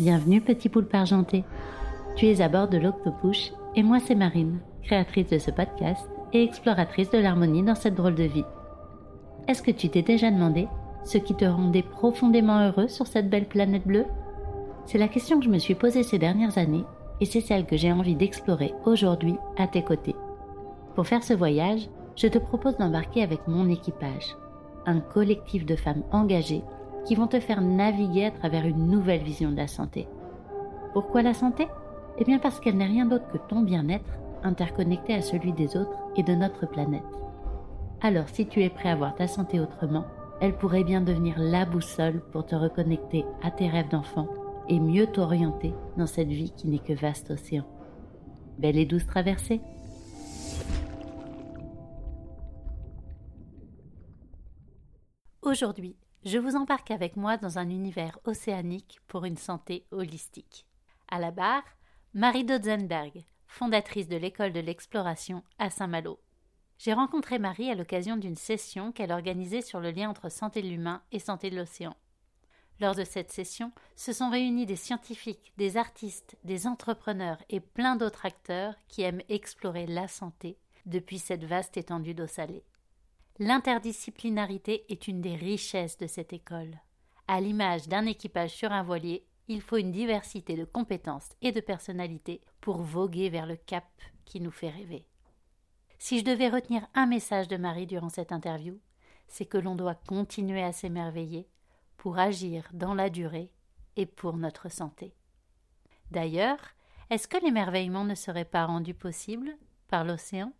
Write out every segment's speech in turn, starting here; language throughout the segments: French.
Bienvenue petit poulpe argenté. Tu es à bord de l'Octopush et moi c'est Marine, créatrice de ce podcast et exploratrice de l'harmonie dans cette drôle de vie. Est-ce que tu t'es déjà demandé ce qui te rendait profondément heureux sur cette belle planète bleue? C'est la question que je me suis posée ces dernières années et c'est celle que j'ai envie d'explorer aujourd'hui à tes côtés. Pour faire ce voyage, je te propose d'embarquer avec mon équipage, un collectif de femmes engagées qui vont te faire naviguer à travers une nouvelle vision de la santé. Pourquoi la santé? Eh bien parce qu'elle n'est rien d'autre que ton bien-être interconnecté à celui des autres et de notre planète. Alors si tu es prêt à voir ta santé autrement, elle pourrait bien devenir la boussole pour te reconnecter à tes rêves d'enfant et mieux t'orienter dans cette vie qui n'est que vaste océan. Belle et douce traversée Aujourd'hui, je vous embarque avec moi dans un univers océanique pour une santé holistique. À la barre, Marie Dodzenberg, fondatrice de l'école de l'exploration à Saint-Malo. J'ai rencontré Marie à l'occasion d'une session qu'elle organisait sur le lien entre santé de l'humain et santé de l'océan. Lors de cette session, se sont réunis des scientifiques, des artistes, des entrepreneurs et plein d'autres acteurs qui aiment explorer la santé depuis cette vaste étendue d'eau salée. L'interdisciplinarité est une des richesses de cette école. À l'image d'un équipage sur un voilier, il faut une diversité de compétences et de personnalités pour voguer vers le cap qui nous fait rêver. Si je devais retenir un message de Marie durant cette interview, c'est que l'on doit continuer à s'émerveiller pour agir dans la durée et pour notre santé. D'ailleurs, est-ce que l'émerveillement ne serait pas rendu possible par l'océan?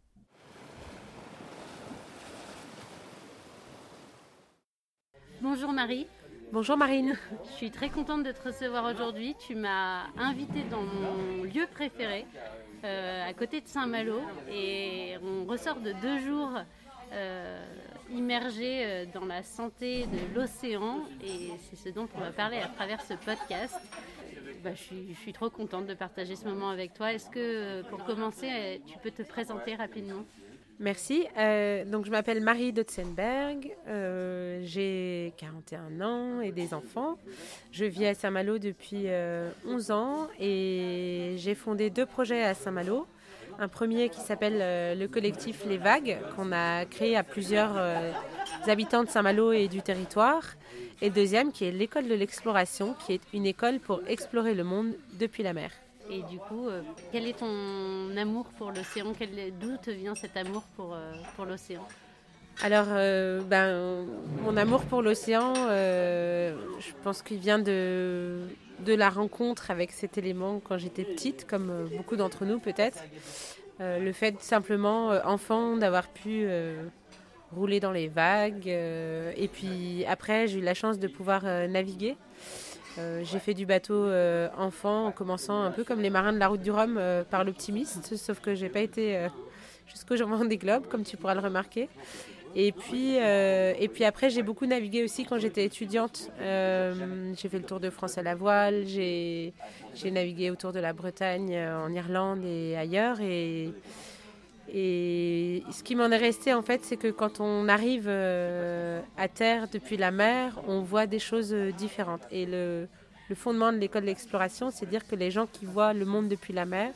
Bonjour Marie. Bonjour Marine. Je suis très contente de te recevoir aujourd'hui. Tu m'as invitée dans mon lieu préféré, euh, à côté de Saint-Malo. Et on ressort de deux jours euh, immergés euh, dans la santé de l'océan. Et c'est ce dont on va parler à travers ce podcast. Bah, je, suis, je, suis, trop contente de partager ce moment avec toi. Est-ce que, pour commencer, tu peux te présenter rapidement? Merci. Euh, je m'appelle Marie Dotzenberg. Euh, j'ai 41 ans et des enfants. Je vis à Saint-Malo depuis 11 euh, ans et j'ai fondé deux projets à Saint-Malo. Un premier qui s'appelle le collectif Les Vagues, qu'on a créé à plusieurs habitants de Saint-Malo et du territoire. Et deuxième qui est l'école de l'exploration, qui est une école pour explorer le monde depuis la mer. Et du coup, euh, quel est ton amour pour l'océan? D'où te vient cet amour pour, euh, pour l'océan? Alors, euh, ben, mon amour pour l'océan, je pense qu'il vient de, de la rencontre avec cet élément quand j'étais petite, comme beaucoup d'entre nous peut-être. le fait simplement, enfant, d'avoir pu rouler dans les vagues. et puis après, j'ai eu la chance de pouvoir naviguer. Euh, j'ai fait du bateau euh, enfant en commençant un peu comme les marins de la route du Rhum euh, par l'optimiste, sauf que j'ai pas été jusqu'au jambon des globes, comme tu pourras le remarquer. Et puis, et puis après, j'ai beaucoup navigué aussi quand j'étais étudiante. j'ai fait le tour de France à la voile, j'ai navigué autour de la Bretagne, en Irlande et ailleurs. Et ce qui m'en est resté, en fait, c'est que quand on arrive euh, à terre depuis la mer, on voit des choses euh, différentes. Et le, fondement de l'école d'exploration, c'est dire que les gens qui voient le monde depuis la mer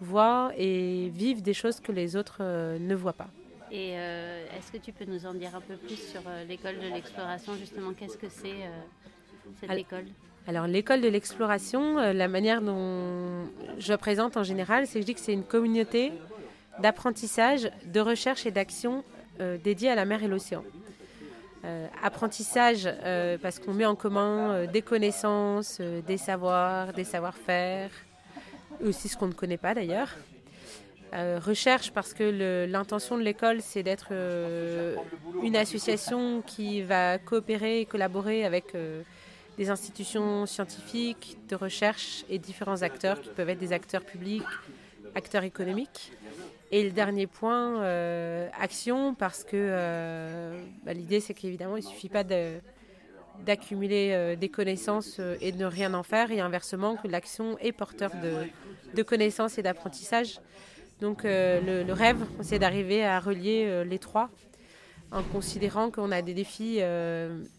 voient et vivent des choses que les autres euh, ne voient pas. Et est-ce que tu peux nous en dire un peu plus sur l'école de l'exploration, justement Qu'est-ce que c'est cette école? Alors l'école de l'exploration, la manière dont je présente en général, c'est que je dis que c'est une communauté d'apprentissage, de recherche et d'action euh, dédiés à la mer et l'océan. Euh, apprentissage euh, parce qu'on met en commun des connaissances, des savoirs, des savoir-faire, aussi ce qu'on ne connaît pas d'ailleurs. recherche parce que l'intention de l'école c'est d'être une association qui va coopérer et collaborer avec des institutions scientifiques, de recherche et différents acteurs qui peuvent être des acteurs publics, acteurs économiques. Et le dernier point, euh, action, parce que euh, bah, l'idée c'est qu'évidemment il ne suffit pas d'accumuler euh, des connaissances et de ne rien en faire, et inversement que l'action est porteur de, connaissances et d'apprentissage. Donc le, rêve, c'est d'arriver à relier les trois. en considérant qu'on a des défis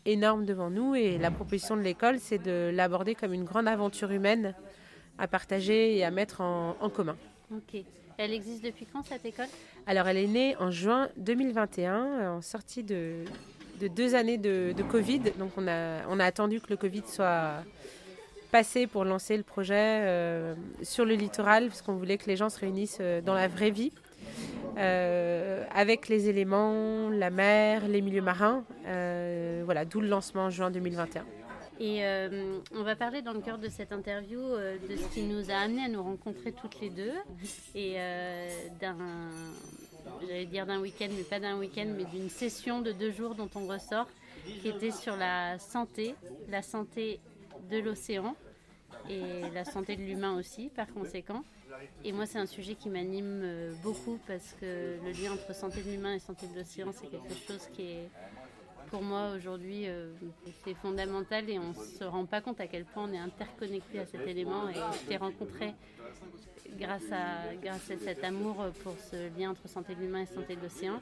énormes devant nous. Et la proposition de l'école, c'est de l'aborder comme une grande aventure humaine à partager et à mettre en, commun. Elle existe depuis quand cette école? Alors elle est née en juin 2021, en sortie de, de deux années de, Covid. Donc on a, on a attendu que le Covid soit passé pour lancer le projet euh, sur le littoral, parce qu'on voulait que les gens se réunissent euh, dans la vraie vie. Euh, avec les éléments, la mer, les milieux marins. voilà, d'où le lancement en juin 2021. Et on va parler dans le cœur de cette interview de ce qui nous a amené à nous rencontrer toutes les deux et d'un j'allais dire d'un week-end, mais pas d'un week-end, mais d'une session de deux jours dont on ressort, qui était sur la santé, la santé de l'océan et la santé de l'humain aussi, par conséquent. Et moi, c'est un sujet qui m'anime euh, beaucoup parce que le lien entre santé de l'humain et santé de l'océan, c'est quelque chose qui est, pour moi, aujourd'hui, euh, c'est fondamental et on ne se rend pas compte à quel point on est interconnecté à cet élément. Et je t'ai rencontré grâce à, grâce à cet amour pour ce lien entre santé de l'humain et santé de l'océan.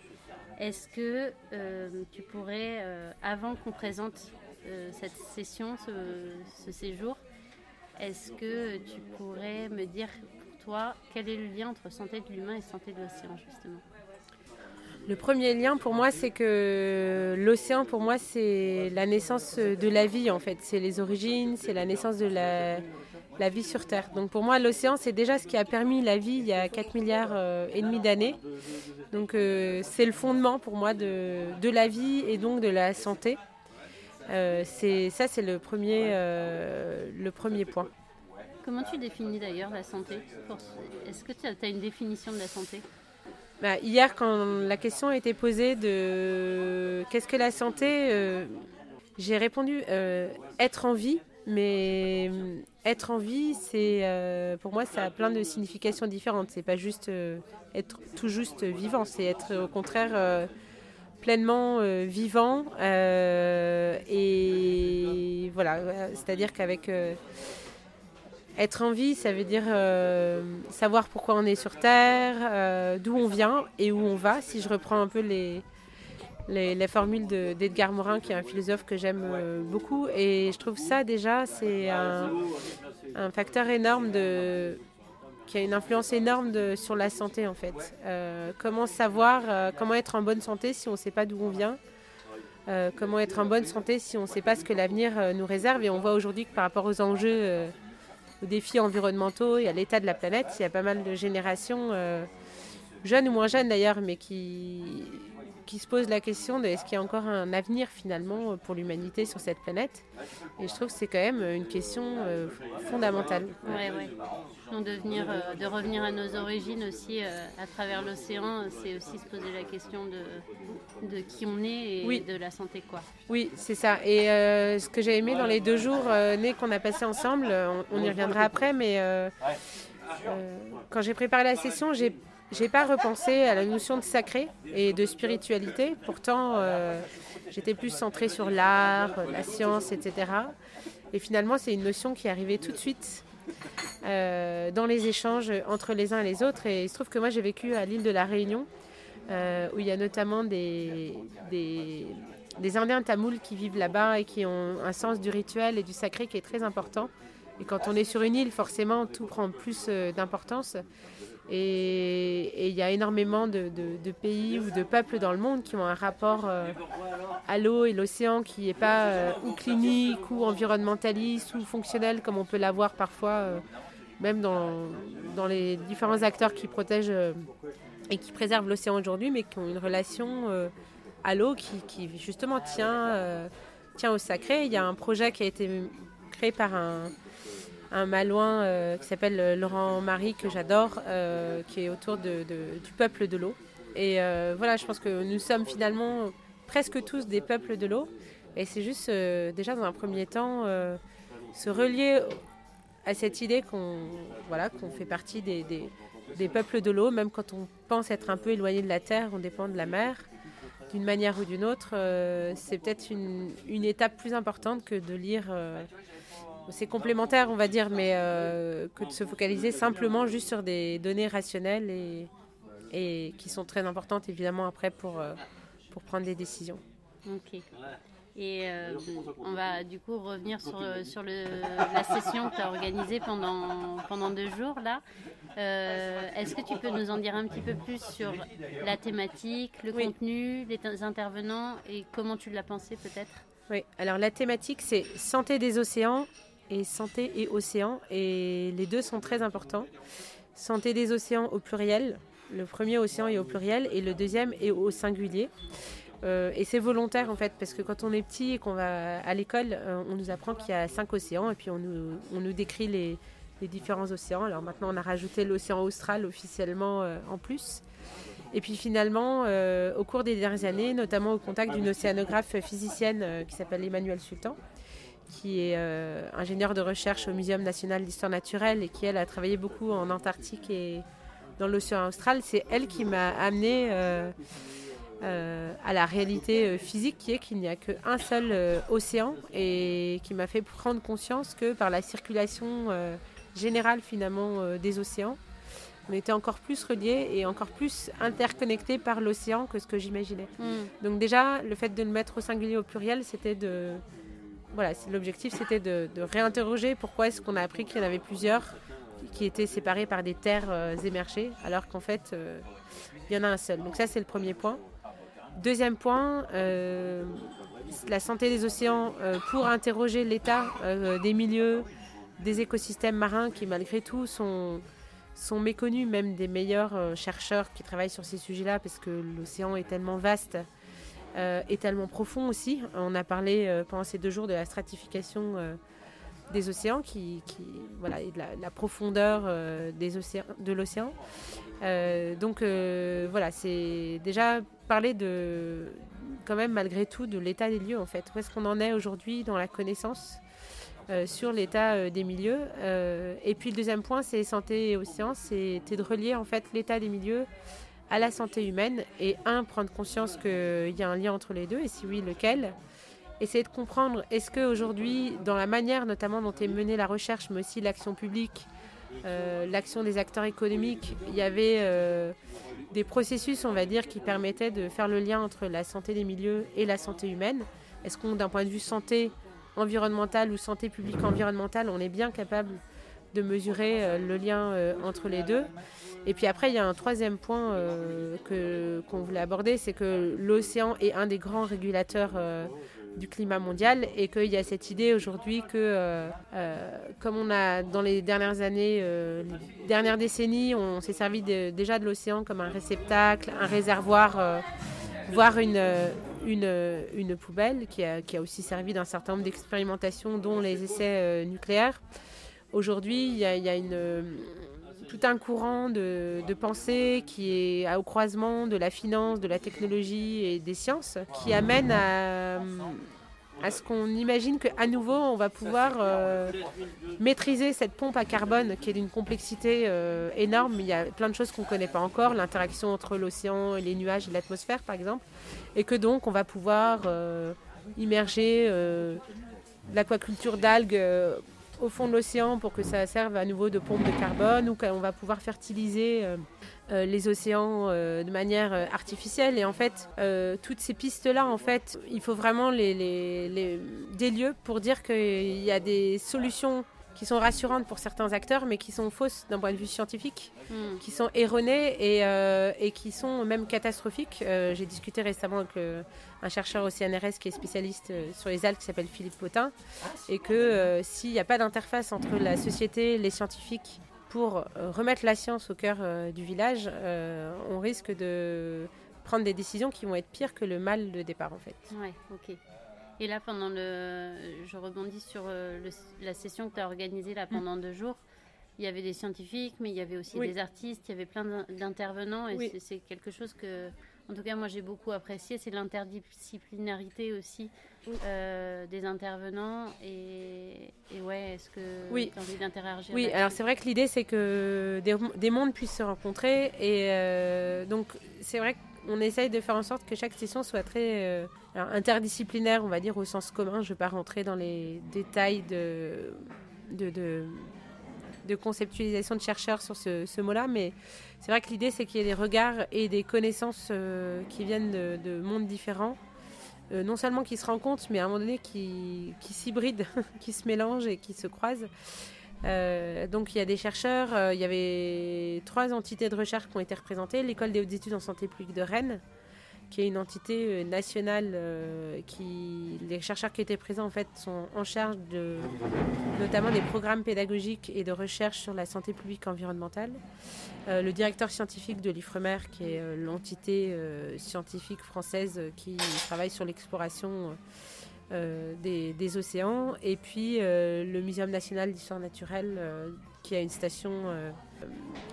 Est-ce que euh, tu pourrais, euh, avant qu'on présente cette session, ce, séjour, est-ce que tu pourrais me dire pour toi quel est le lien entre santé de l'humain et santé de l'océan justement? Le premier lien pour moi, c'est que l'océan, pour moi, c'est la naissance de la vie, en fait. C'est les origines, c'est la naissance de la, vie sur Terre. Donc pour moi, l'océan, c'est déjà ce qui a permis la vie il y a 4 milliards euh, et demi d'années. Donc euh, c'est le fondement pour moi de, la vie et donc de la santé. Euh, ça, c'est le le premier point. Comment tu définis d'ailleurs la santé? Est-ce que tu as, une définition de la santé? Bah, Hier, quand la question a été posée de qu'est-ce que la santé, j'ai répondu être en vie mais euh, être en vie, c'est euh, pour moi, ça a plein de significations différentes. C'est pas juste euh, être tout juste vivant, c'est être au contraire pleinement vivant. et voilà, c'est-à-dire qu'avec être en vie, ça veut dire savoir pourquoi on est sur Terre, d'où on vient et où on va. Si je reprends un peu les, les, formules d'Edgar Morin, qui est un philosophe que j'aime euh, beaucoup. Et je trouve ça déjà, c'est un, facteur énorme de, qui a une influence énorme de, sur la santé en fait. Euh, comment savoir, euh, comment être en bonne santé si on ne sait pas d'où on vient Comment être en bonne santé si on ne sait pas ce que l'avenir nous réserve Et on voit aujourd'hui que par rapport aux enjeux, aux défis environnementaux et à l'état de la planète, il y a pas mal de générations, jeunes ou moins jeunes d'ailleurs, mais qui qui se pose la question de est-ce qu'il y a encore un avenir finalement pour l'humanité sur cette planète Et je trouve que c'est quand même une question euh, fondamentale. Oui, oui. Donc de, euh, de revenir à nos origines aussi euh, à travers l'océan, c'est aussi se poser la question de, de qui on est et de la santé. quoi. Oui, c'est ça. Et ce que j'ai aimé dans les deux jours nés qu'on a passés ensemble, on, y reviendra après, mais quand j'ai préparé la session, j'ai j'ai pas repensé à la notion de sacré et de spiritualité. Pourtant, euh, j'étais plus centrée sur l'art, la science, etc. Et finalement, c'est une notion qui est arrivée tout de suite euh, dans les échanges entre les uns et les autres. Et il se trouve que moi, j'ai vécu à l'île de la Réunion, euh, où il y a notamment des, des, des Indiens tamouls qui vivent là-bas et qui ont un sens du rituel et du sacré qui est très important. Et quand on est sur une île, forcément, tout prend plus d'importance. Et il y a énormément de, pays ou de peuples dans le monde qui ont un rapport euh, à l'eau et l'océan qui n'est pas euh, ou clinique ou environnementaliste ou fonctionnel comme on peut l'avoir parfois, euh, même dans, dans, les différents acteurs qui protègent et qui préservent l'océan aujourd'hui, mais qui ont une relation à l'eau qui, qui, justement tient, tient au sacré. Il y a un projet qui a été créé par un un malouin euh, qui s'appelle euh, Laurent Marie, que j'adore, euh, qui est autour du peuple de l'eau. Et voilà, je pense que nous sommes finalement presque tous des peuples de l'eau. Et c'est juste, déjà dans un premier temps, se relier à cette idée qu'on voilà, qu'on fait partie des, des, peuples de l'eau, même quand on pense être un peu éloigné de la terre, on dépend de la mer, d'une manière ou d'une autre. c'est peut-être une, étape plus importante que de lire c'est complémentaire, on va dire, mais euh, que de se focaliser simplement juste sur des données rationnelles et, et qui sont très importantes évidemment après pour, euh, pour prendre des décisions. Ok. Et euh, on va du coup revenir sur, sur le, la session que tu as organisée pendant, pendant deux jours là. Euh, est-ce que tu peux nous en dire un petit peu plus sur la thématique, le contenu, les intervenants et comment tu l'as pensé peut-être? Oui, alors la thématique c'est santé des océans et santé et océans et les deux sont très importants. Santé des océans au pluriel, le premier océan est au pluriel et le deuxième est au singulier. Euh, et c'est volontaire en fait, parce que quand on est petit et qu'on va à l'école, euh, on nous apprend qu'il y a cinq océans et puis on nous, décrit les, les, différents océans. Alors maintenant, on a rajouté l'océan austral officiellement euh, en plus. Et puis finalement, au cours des dernières années, notamment au contact d'une océanographe physicienne qui s'appelle Emmanuelle Sultan, qui est ingénieure de recherche au Muséum national d'histoire naturelle et qui, elle, a travaillé beaucoup en Antarctique et dans l'océan austral, c'est elle qui m'a amené euh, à la réalité euh, physique qui est qu'il n'y a qu'un seul euh, océan et qui m'a fait prendre conscience que par la circulation générale finalement des océans, on était encore plus reliés et encore plus interconnectés par l'océan que ce que j'imaginais. Hmm. Donc déjà, le fait de le mettre au singulier au pluriel, c'était de... Voilà, l'objectif c'était de, réinterroger pourquoi est-ce qu'on a appris qu'il y en avait plusieurs qui étaient séparés par des terres émergées, alors qu'en fait, il y en a un seul. Donc ça, c'est le premier point. Deuxième point, euh, la santé des océans euh, pour interroger l'état euh, des milieux, des écosystèmes marins qui malgré tout sont, sont méconnus, même des meilleurs chercheurs qui travaillent sur ces sujets-là, parce que l'océan est tellement vaste et tellement profond aussi. On a parlé pendant ces deux jours de la stratification des océans, qui, voilà, et de la, profondeur des océans, de l'océan. donc voilà, c'est déjà parler de, quand même malgré tout, de l'état des lieux en fait. Où est-ce qu'on en est aujourd'hui dans la connaissance euh, sur l'état euh, des milieux euh, Et puis le deuxième point, c'est santé et océan, c'était de relier en fait l'état des milieux à la santé humaine et un, prendre conscience qu'il y a un lien entre les deux et si oui, lequel Essayer de comprendre, est-ce qu'aujourd'hui, dans la manière notamment dont est menée la recherche, mais aussi l'action publique, l'action des acteurs économiques, il y avait des processus, on va dire, qui permettaient de faire le lien entre la santé des milieux et la santé humaine? Est-ce qu'on, d'un point de vue santé environnementale ou santé publique environnementale, on est bien capable de mesurer euh, le lien euh, entre les deux? Et puis après, il y a un troisième point euh, qu'on voulait aborder, c'est que l'océan est un des grands régulateurs du climat mondial et qu'il y a cette idée aujourd'hui que, euh, euh, comme on a dans les dernières années, euh, les dernières décennies, on s'est servi déjà de l'océan comme un réceptacle, un réservoir, voire une, une, une, poubelle qui a, qui a aussi servi d'un certain nombre d'expérimentations, dont les essais nucléaires. Aujourd'hui, il y a, tout un courant de, pensée qui est au croisement de la finance, de la technologie et des sciences, qui amène à, à ce qu'on imagine qu'à nouveau, on va pouvoir euh, maîtriser cette pompe à carbone qui est d'une complexité euh, énorme. Il y a plein de choses qu'on ne connaît pas encore, l'interaction entre l'océan et les nuages et l'atmosphère, par exemple, et que donc on va pouvoir euh, immerger l'aquaculture d'algues au fond de l'océan pour que ça serve à nouveau de pompe de carbone ou qu'on va pouvoir fertiliser euh, euh, les océans euh, de manière artificielle. Et en fait, toutes ces pistes-là, en fait, il faut vraiment des lieux pour dire qu'il y a des solutions qui sont rassurantes pour certains acteurs, mais qui sont fausses d'un point de vue scientifique, hmm. qui sont erronées et, euh, et, qui sont même catastrophiques. Euh, j'ai discuté récemment avec un chercheur au CNRS qui est spécialiste euh, sur les algues, qui s'appelle Philippe Potin, et que s'il n'y a pas d'interface entre la société, les scientifiques, pour remettre la science au cœur du village, on risque de prendre des décisions qui vont être pires que le mal de départ en fait. Ouais, ok. Et là, pendant le. Je rebondis sur euh, la session que tu as organisée là, pendant deux jours. Il y avait des scientifiques, mais il y avait aussi des artistes, il y avait plein d'intervenants. Et c'est quelque chose que, en tout cas, moi j'ai beaucoup apprécié. C'est l'interdisciplinarité aussi euh, des intervenants. Et, ouais, est-ce que oui. tu as envie d'interagir Oui, alors c'est vrai que l'idée c'est que des, des, mondes puissent se rencontrer. Et euh, donc, c'est vrai que on essaye de faire en sorte que chaque session soit très euh, interdisciplinaire, on va dire au sens commun. Je ne vais pas rentrer dans les détails de, conceptualisation de chercheurs sur ce, mot-là, mais c'est vrai que l'idée, c'est qu'il y ait des regards et des connaissances euh, qui viennent de, mondes différents, euh, non seulement qui se rencontrent, mais à un moment donné qui, qui s'hybrident, qui se mélangent et qui se croisent. Euh, donc il y a des chercheurs, il y avait trois entités de recherche qui ont été représentées, l'école des hautes études en santé publique de Rennes, qui est une entité euh, nationale euh, qui les chercheurs qui étaient présents en fait sont en charge de notamment des programmes pédagogiques et de recherche sur la santé publique environnementale. Euh, le directeur scientifique de l'IFREMER qui est l'entité scientifique française qui travaille sur l'exploration des, des, océans et puis le Muséum national d'histoire naturelle qui a une station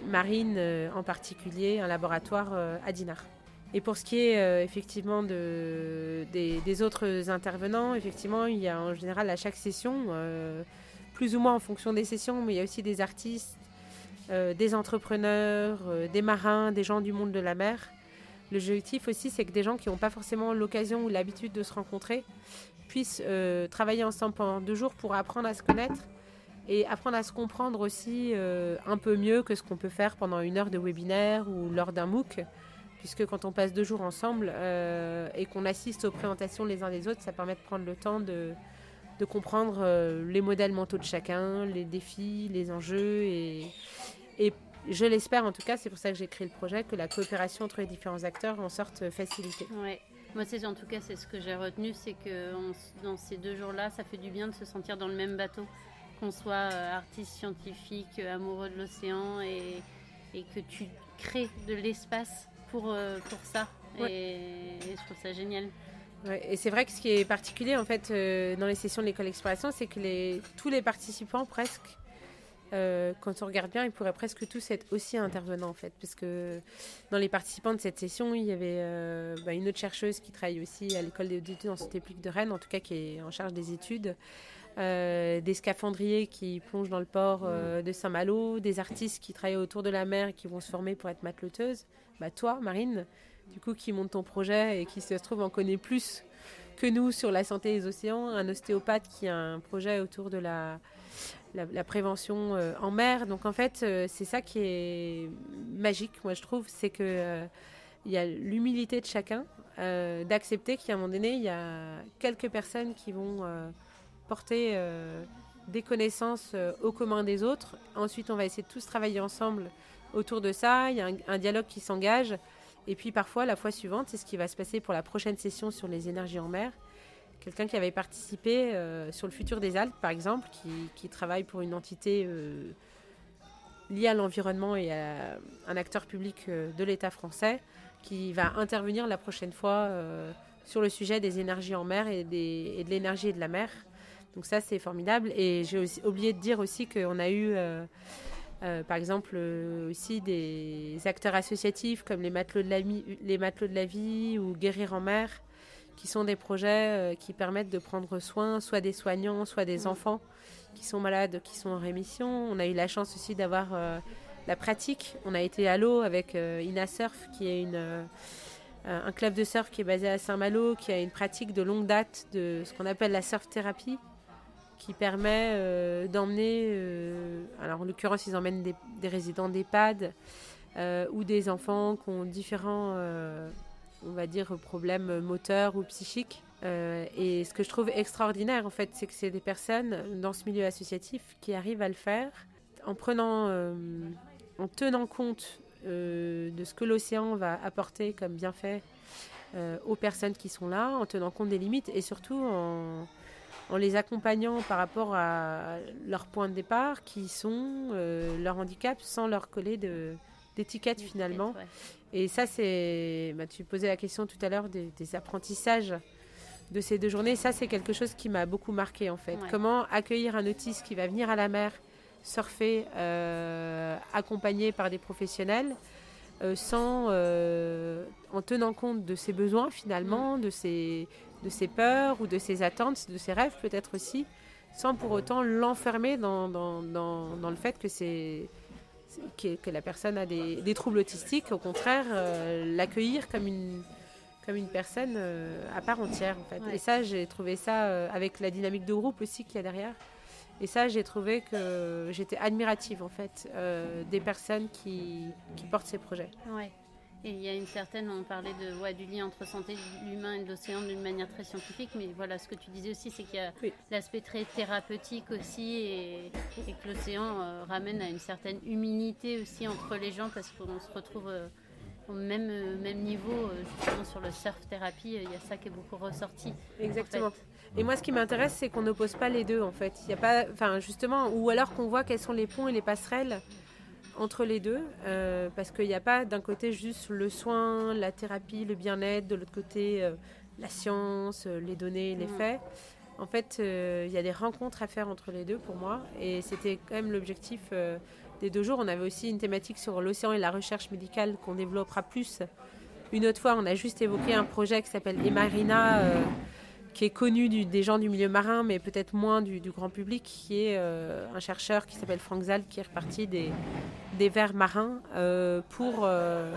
marine en particulier, un laboratoire à Dinard. Et pour ce qui est euh, effectivement de, des, autres intervenants, effectivement, il y a en général à chaque session, euh, plus ou moins en fonction des sessions, mais il y a aussi des artistes, euh, des entrepreneurs, des marins, des gens du monde de la mer. Le objectif aussi, c'est que des gens qui n'ont pas forcément l'occasion ou l'habitude de se rencontrer puissent travailler ensemble pendant deux jours pour apprendre à se connaître et apprendre à se comprendre aussi un peu mieux que ce qu'on peut faire pendant une heure de webinaire ou lors d'un MOOC puisque quand on passe deux jours ensemble euh, et qu'on assiste aux présentations les uns des autres, ça permet de prendre le temps de, de comprendre euh, les modèles mentaux de chacun, les défis, les enjeux et, et je l'espère en tout cas, c'est pour ça que j'ai créé le projet, que la coopération entre les différents acteurs en sorte facilitée. Moi, c'est en tout cas c'est ce que j'ai retenu, c'est que dans ces deux jours-là, ça fait du bien de se sentir dans le même bateau, qu'on soit euh, artiste scientifique, amoureux de l'océan et, et que tu crées de l'espace pour, euh, pour ça. Et, je trouve ça génial. et c'est vrai que ce qui est particulier en fait euh, dans les sessions de l'école d'exploration, c'est que les, tous les participants presque, euh, quand on regarde bien, ils pourraient presque tous être aussi intervenants en fait, parce que dans les participants de cette session, il y avait bah, une autre chercheuse qui travaille aussi à l'école d'études en santé publique de Rennes, en tout cas qui est en charge des études. des scaphandriers qui plongent dans le port de Saint-Malo, des artistes qui travaillent autour de la mer et qui vont se former pour être matelouteuses bah, toi, Marine, du coup, qui monte ton projet et qui se trouve en connaît plus que nous sur la santé des océans, un ostéopathe qui a un projet autour de la, la, prévention euh, en mer. Donc en fait, euh, c'est ça qui est magique, moi je trouve, c'est que euh, il y a l'humilité de chacun, d'accepter qu'à un moment donné, il y a quelques personnes qui vont porter des connaissances aux communs des autres. Ensuite, on va essayer de tous travailler ensemble autour de ça, il y a un, dialogue qui s'engage. Et puis parfois, la fois suivante, c'est ce qui va se passer pour la prochaine session sur les énergies en mer. Quelqu'un qui avait participé euh, sur le futur des Alpes, par exemple, qui, travaille pour une entité euh, liée à l'environnement et à un acteur public euh, de l'État français, qui va intervenir la prochaine fois sur le sujet des énergies en mer et, et de l'énergie et de la mer. Donc ça, c'est formidable. Et j'ai oublié de dire aussi qu'on a eu par exemple, aussi des acteurs associatifs comme les matelots de la vie ou Guérir en mer, qui sont des projets euh, qui permettent de prendre soin soit des soignants, soit des enfants qui sont malades, qui sont en rémission. On a eu la chance aussi d'avoir la pratique. On a été à l'eau avec Ina Surf, qui est une, un club de surf qui est basé à Saint-Malo, qui a une pratique de longue date de ce qu'on appelle la surf thérapie qui permet euh, d'emmener, euh, alors en l'occurrence ils emmènent des, résidents d'EHPAD euh, ou des enfants qui ont différents, on va dire, problèmes moteurs ou psychiques. et ce que je trouve extraordinaire en fait, c'est que c'est des personnes dans ce milieu associatif qui arrivent à le faire en prenant, en tenant compte de ce que l'océan va apporter comme bienfait aux personnes qui sont là, en tenant compte des limites et surtout en les accompagnant par rapport à leur point de départ, qui sont euh, leur handicap, sans leur coller de, d'étiquette finalement. Et ça, c'est. Bah, tu posais la question tout à l'heure des, apprentissages de ces deux journées. Ça, c'est quelque chose qui m'a beaucoup marqué en fait. Comment accueillir un autiste qui va venir à la mer surfer, euh, accompagné par des professionnels. Euh, sans, en tenant compte de ses besoins finalement, de ses, de ses peurs ou de ses attentes, de ses rêves peut-être aussi, sans pour autant l'enfermer dans, dans, dans, le fait que c'est que, la personne a des, troubles autistiques, au contraire, euh, l'accueillir comme une, comme une personne euh, à part entière. En fait. Et ça, j'ai trouvé ça euh, avec la dynamique de groupe aussi qu'il y a derrière. Et ça, j'ai trouvé que j'étais admirative en fait des personnes qui, qui, portent ces projets. Ouais. Et il y a une certaine, on parlait de, ouais, du lien entre santé de l'humain et de l'océan d'une manière très scientifique, mais voilà, ce que tu disais aussi, c'est qu'il y a l'aspect très thérapeutique aussi, et, que l'océan euh, ramène à une certaine humilité aussi entre les gens, parce qu'on se retrouve euh, au même, euh, même niveau, justement sur le surf thérapie, il y a ça qui est beaucoup ressorti. Exactement. Et moi, ce qui m'intéresse, c'est qu'on n'oppose pas les deux, en fait. Il y a pas, enfin, justement, ou alors qu'on voit quels sont les ponts et les passerelles entre les deux, euh, parce qu'il n'y a pas d'un côté juste le soin, la thérapie, le bien-être, de l'autre côté euh, la science, euh, les données, les mm. faits. En fait, il y a des rencontres à faire entre les deux pour moi, et c'était quand même l'objectif des deux jours. On avait aussi une thématique sur l'océan et la recherche médicale qu'on développera plus. Une autre fois, on a juste évoqué un projet qui s'appelle Emarina qui est connu des gens du milieu marin, mais peut-être moins du, grand public, qui est euh, un chercheur qui s'appelle Frank Zal, qui est reparti des, vers marins euh, pour, euh,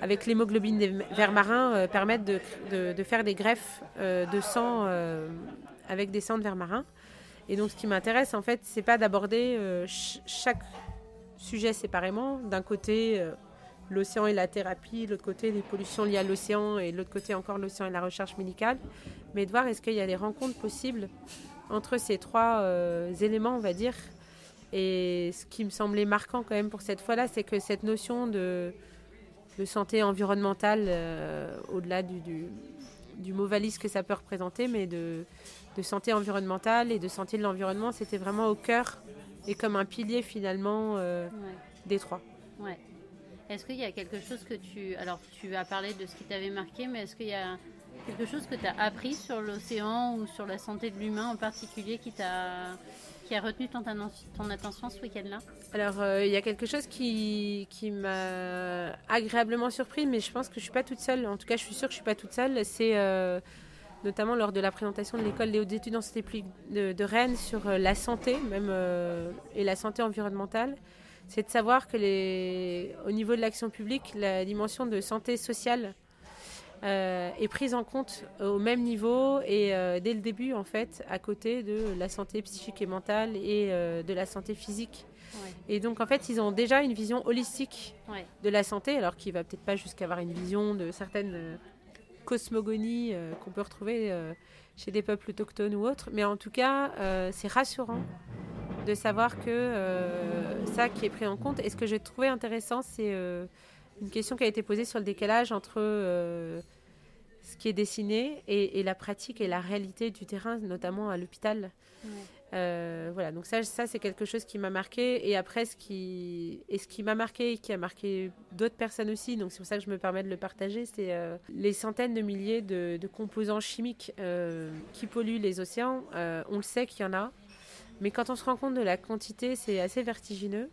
avec l'hémoglobine des vers marins, permettre de, de, faire des greffes de sang avec des sangs de vers marins. Et donc, ce qui m'intéresse, en fait, c'est pas d'aborder chaque sujet séparément. D'un côté, l'océan et la thérapie, l'autre côté les pollutions liées à l'océan et l'autre côté encore l'océan et la recherche médicale, mais de voir est-ce qu'il y a des rencontres possibles entre ces trois euh, éléments, on va dire? Et ce qui me semblait marquant quand même pour cette fois-là, c'est que cette notion de, de santé environnementale, euh, au-delà du, du, mot valise que ça peut représenter, mais de, de santé environnementale et de santé de l'environnement, c'était vraiment au cœur et comme un pilier finalement euh, des trois. Ouais. Est-ce qu'il y a quelque chose que tu... Alors, tu as parlé de ce qui t'avait marqué, mais est-ce qu'il y a quelque chose que tu as appris sur l'océan ou sur la santé de l'humain en particulier qui, t'a, qui a retenu ton, ton attention ce week-end-là? Alors, euh, il y a quelque chose qui, qui m'a agréablement surpris, mais je pense que je ne suis pas toute seule. En tout cas, je suis sûre que je ne suis pas toute seule. C'est euh, notamment lors de la présentation de l'école des hautes études en santé de, de Rennes sur euh, la santé, même, et la santé environnementale c'est de savoir que les, au niveau de l'action publique, la dimension de santé sociale euh, est prise en compte au même niveau et euh, dès le début, en fait, à côté de la santé psychique et mentale et euh, de la santé physique. Et donc, en fait, ils ont déjà une vision holistique de la santé, alors qu'il va peut-être pas jusqu'à avoir une vision de certaines cosmogonies qu'on peut retrouver chez des peuples autochtones ou autres. Mais en tout cas, c'est rassurant de savoir que euh, ça qui est pris en compte. Et ce que j'ai trouvé intéressant, c'est euh, une question qui a été posée sur le décalage entre euh, ce qui est dessiné et, la pratique et la réalité du terrain, notamment à l'hôpital. voilà, donc ça, ça c'est quelque chose qui m'a marqué. Et après, ce qui, et ce qui m'a marqué et qui a marqué d'autres personnes aussi, donc c'est pour ça que je me permets de le partager, c'est les centaines de milliers de, de composants chimiques qui polluent les océans. on le sait qu'il y en a. Mais quand on se rend compte de la quantité, c'est assez vertigineux.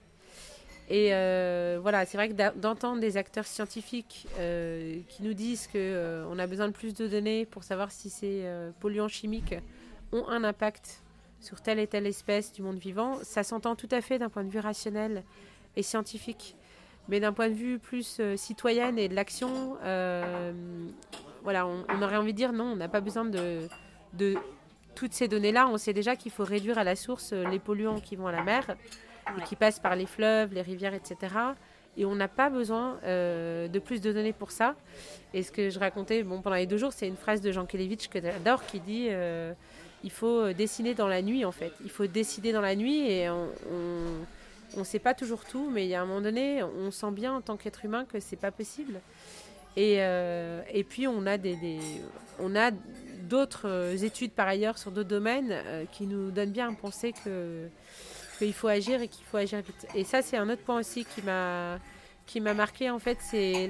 Et euh, voilà, c'est vrai que d'entendre des acteurs scientifiques euh, qui nous disent qu'on euh, a besoin de plus de données pour savoir si ces polluants chimiques ont un impact sur telle et telle espèce du monde vivant, ça s'entend tout à fait d'un point de vue rationnel et scientifique. Mais d'un point de vue plus citoyenne et de l'action, voilà, on, aurait envie de dire non, on n'a pas besoin de toutes ces données-là, on sait déjà qu'il faut réduire à la source euh, les polluants qui vont à la mer et qui passent par les fleuves, les rivières, etc. Et on n'a pas besoin euh, de plus de données pour ça. Et ce que je racontais bon, pendant les deux jours, c'est une phrase de Jean Kelevitch que j'adore qui dit euh, il faut dessiner dans la nuit, en fait. Il faut décider dans la nuit et on ne sait pas toujours tout, mais il y a un moment donné, on sent bien en tant qu'être humain que c'est pas possible. Et, et puis on a des, des, on a d'autres euh, études par ailleurs sur d'autres domaines euh, qui nous donnent bien à penser que qu'il faut agir et qu'il faut agir vite. Et ça, c'est un autre point aussi qui m'a qui m'a marqué en fait, c'est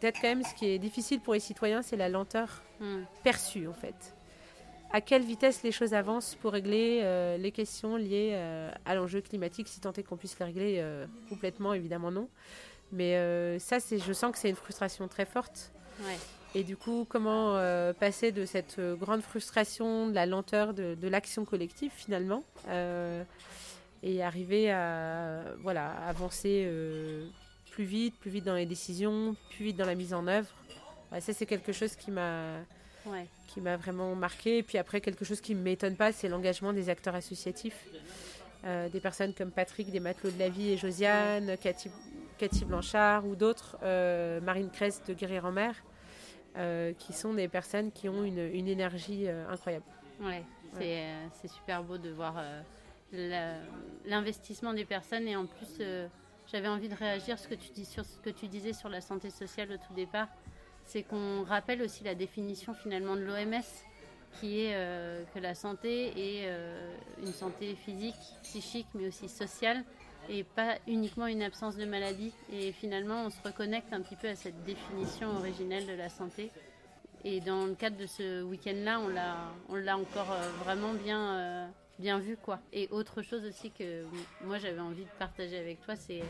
peut-être quand même ce qui est difficile pour les citoyens, c'est la lenteur hmm. perçue en fait. À quelle vitesse les choses avancent pour régler euh, les questions liées à l'enjeu climatique, si tant est qu'on puisse les régler complètement, évidemment non. Mais ça, c'est, je sens que c'est une frustration très forte. Ouais. Et du coup, comment euh, passer de cette euh, grande frustration, de la lenteur de, l'action collective finalement, euh, et arriver à voilà, avancer plus vite, plus vite dans les décisions, plus vite dans la mise en œuvre? ça, c'est quelque chose qui m'a qui m'a vraiment marqué. Et puis après, quelque chose qui ne m'étonne pas, c'est l'engagement des acteurs associatifs. Des personnes comme Patrick des Matelots de la Vie et Josiane, Cathy, Cathy Blanchard ou d'autres, Marine Crest de Guérir en mer, euh, qui sont des personnes qui ont une, une énergie incroyable. Ouais, c'est super beau de voir l'investissement des personnes et en plus j'avais envie de réagir ce que tu dis sur ce que tu disais sur la santé sociale au tout départ, c'est qu'on rappelle aussi la définition finalement de l'OMS qui est euh, que la santé est euh, une santé physique, psychique, mais aussi sociale, et pas uniquement une absence de maladie. Et finalement, on se reconnecte un petit peu à cette définition originelle de la santé. Et dans le cadre de ce week-end-là, on l'a encore euh, vraiment bien bien vu quoi. Et autre chose aussi que moi j'avais envie de partager avec toi, c'est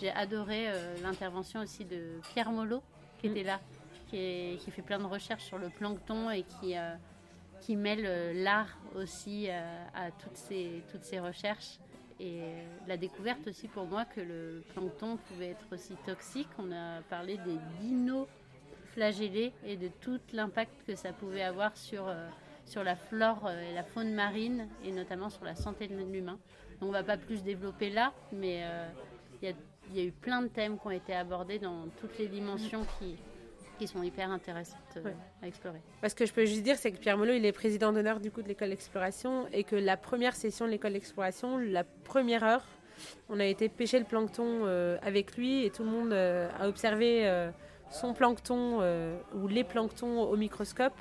j'ai adoré euh, l'intervention aussi de Pierre Molot qui était là, qui, qui, fait plein de recherches sur le plancton et qui, euh, qui mêle euh, l'art aussi à toutes ces, toutes ces recherches. Et la découverte aussi pour moi que le plancton pouvait être aussi toxique. On a parlé des dinos flagellés et de tout l'impact que ça pouvait avoir sur sur la flore euh, et la faune marine et notamment sur la santé de l'humain. On ne va pas plus développer là, mais euh, il y, a eu plein de thèmes qui ont été abordés dans toutes les dimensions qui, qui sont hyper intéressantes euh, à explorer. Ce que je peux juste dire, c'est que Pierre Molot, il est président d'honneur du coup de l'école d'exploration et que la première session de l'école d'exploration, la première heure, on a été pêcher le plancton avec lui et tout le monde a observé son plancton ou les planctons au microscope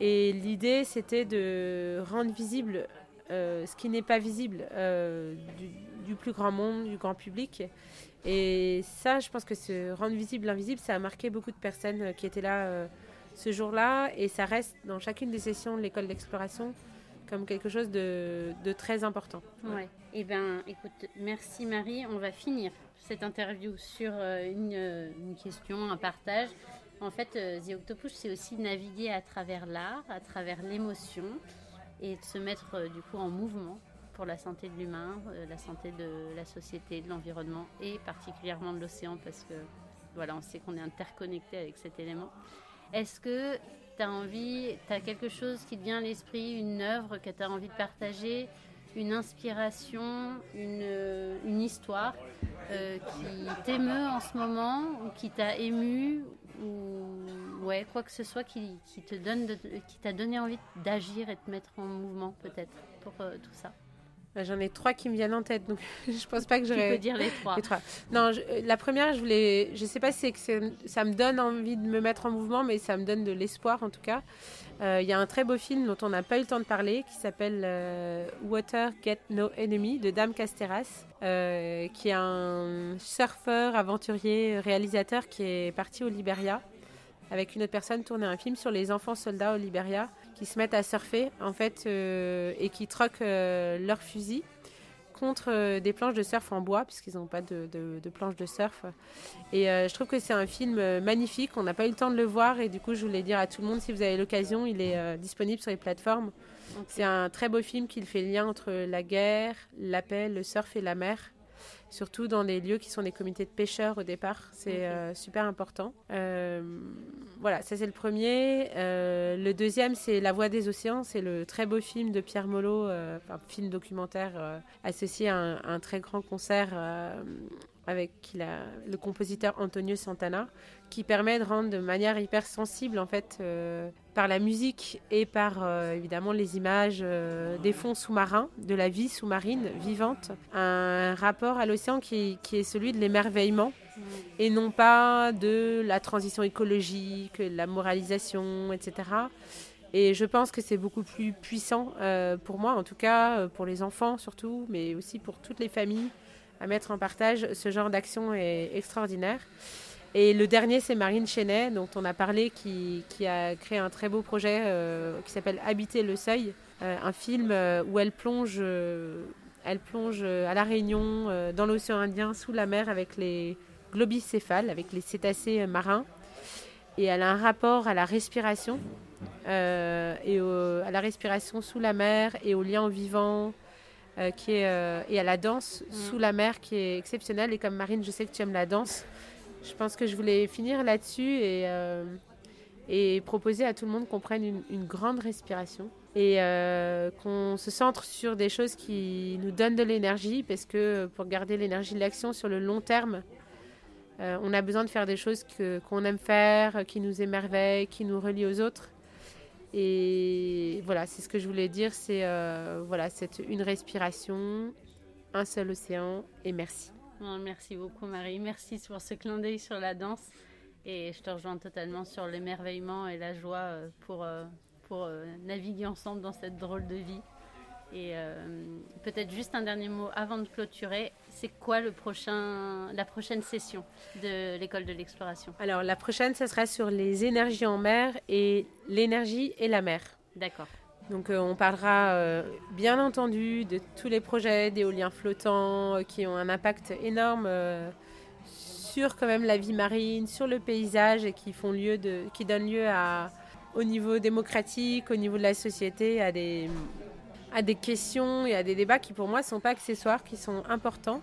et l'idée, c'était de rendre visible euh, ce qui n'est pas visible euh, du, plus grand monde, du grand public. Et ça, je pense que ce rendre visible l'invisible, ça a marqué beaucoup de personnes euh, qui étaient là ce jour-là. Et ça reste dans chacune des sessions de l'école d'exploration comme quelque chose de, très important. Ouais. Eh bien, écoute, merci Marie. On va finir cette interview sur une, une question, un partage. En fait, euh, The Octopus, c'est aussi naviguer à travers l'art, à travers l'émotion et de se mettre euh, du coup en mouvement pour la santé de l'humain, euh, la santé de la société, de l'environnement et particulièrement de l'océan parce que voilà, on sait qu'on est interconnecté avec cet élément. Est-ce que tu as envie, tu as quelque chose qui te vient à l'esprit, une œuvre que tu as envie de partager, une inspiration, une, une histoire qui t'émeut en ce moment ou qui t'a ému ou ouais, quoi que ce soit qui, te donne qui t'a donné envie d'agir et de te mettre en mouvement peut-être pour euh, tout ça? J'en ai trois qui me viennent en tête, donc je pense pas que j'aurais. Tu peux dire les trois. Non, euh, la première, je voulais, je sais pas si c'est que ça me donne envie de me mettre en mouvement, mais ça me donne de l'espoir en tout cas. Euh, il y a un très beau film dont on n'a pas eu le temps de parler, qui s'appelle Water Get No Enemy de Dame Casteras, qui est un surfeur, aventurier, réalisateur qui est parti au Liberia avec une autre personne tourner un film sur les enfants soldats au Liberia qui se mettent à surfer en fait euh, et qui troquent euh, leurs fusils contre euh, des planches de surf en bois puisqu'ils n'ont pas de, planches de surf. Et je trouve que c'est un film magnifique. On n'a pas eu le temps de le voir et du coup je voulais dire à tout le monde si vous avez l'occasion, il est disponible sur les plateformes. C'est un très beau film qui fait le lien entre la guerre, la paix, le surf et la mer surtout dans des lieux qui sont des comités de pêcheurs au départ. C'est euh, super important. Euh, voilà, ça c'est le premier. Euh, le deuxième, c'est La Voix des océans. C'est le très beau film de Pierre Molot, un film documentaire associé à un, très grand concert avec le compositeur Antonio Santana, qui permet de rendre de manière hyper sensible en fait euh, par la musique et par euh, évidemment les images euh, des fonds sous-marins, de la vie sous-marine vivante, un rapport à l'océan qui, qui, est celui de l'émerveillement et non pas de la transition écologique, la moralisation, etc. Et je pense que c'est beaucoup plus puissant pour moi, en tout cas pour les enfants surtout, mais aussi pour toutes les familles à mettre en partage. Ce genre d'action est extraordinaire. Et le dernier, c'est Marine Chenet, dont on a parlé, qui, qui a créé un très beau projet euh, qui s'appelle Habiter le seuil, euh, un film euh, où elle plonge, elle plonge à La Réunion, dans l'océan Indien, sous la mer, avec les globicéphales, avec les cétacés marins. Et elle a un rapport à la respiration, et à la respiration sous la mer, et au lien vivant, qui est, et à la danse mm. sous la mer, qui est exceptionnelle. Et comme Marine, je sais que tu aimes la danse je pense que je voulais finir là-dessus et, euh, et proposer à tout le monde qu'on prenne une, une grande respiration et euh, qu'on se centre sur des choses qui nous donnent de l'énergie parce que pour garder l'énergie de l'action sur le long terme, euh, on a besoin de faire des choses qu'on aime faire, qui nous émerveillent, qui nous relient aux autres. Et voilà, c'est ce que je voulais dire, c'est euh, voilà, c'est une respiration, un seul océan et merci. merci beaucoup Marie, merci pour ce clin d'œil sur la danse et je te rejoins totalement sur l'émerveillement et la joie euh, pour, euh, pour naviguer ensemble dans cette drôle de vie. Et peut-être juste un dernier mot avant de clôturer, c'est quoi le prochain, la prochaine session de l'école de l'exploration? Alors la prochaine, ce sera sur les énergies en mer et l'énergie et la mer. D'accord. Donc on parlera bien entendu de tous les projets d'éoliens flottants qui ont un impact énorme sur quand même la vie marine, sur le paysage et qui font lieu de, qui donnent lieu à, au niveau démocratique, au niveau de la société, à des, à des questions et à des débats qui pour moi sont pas accessoires, qui sont importants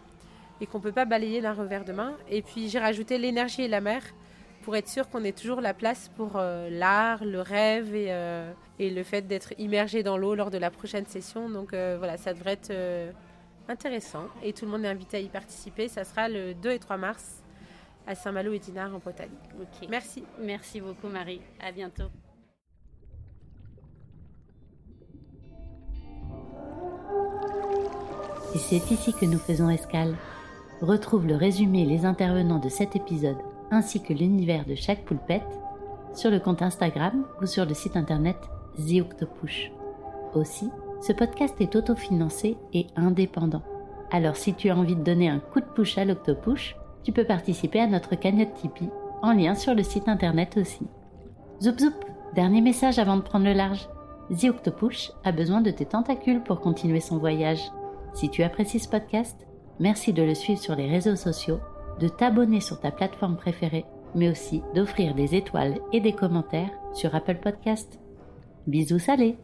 et qu'on peut pas balayer d'un revers de main. Et puis j'ai rajouté l'énergie et la mer pour être sûr qu'on ait toujours la place pour euh, l'art, le rêve et, euh, et le fait d'être immergé dans l'eau lors de la prochaine session. Donc euh, voilà, ça devrait être intéressant et tout le monde est invité à y participer. Ça sera le 2 et 3 mars à Saint-Malo et Dinard en Bretagne. Merci. Merci beaucoup Marie. À bientôt. Et c'est ici que nous faisons escale. Retrouve le résumé et les intervenants de cet épisode, ainsi que l'univers de chaque poulpette, sur le compte Instagram ou sur le site internet The. Aussi, ce podcast est autofinancé et indépendant. Alors si tu as envie de donner un coup de push à l'Octopush, tu peux participer à notre cagnotte Tipeee, en lien sur le site internet aussi. Zoup zoup, dernier message avant de prendre le large. The a besoin de tes tentacules pour continuer son voyage. Si tu apprécies ce podcast, merci de le suivre sur les réseaux sociaux, de t'abonner sur ta plateforme préférée, mais aussi d'offrir des étoiles et des commentaires sur Apple Podcast. Bisous salés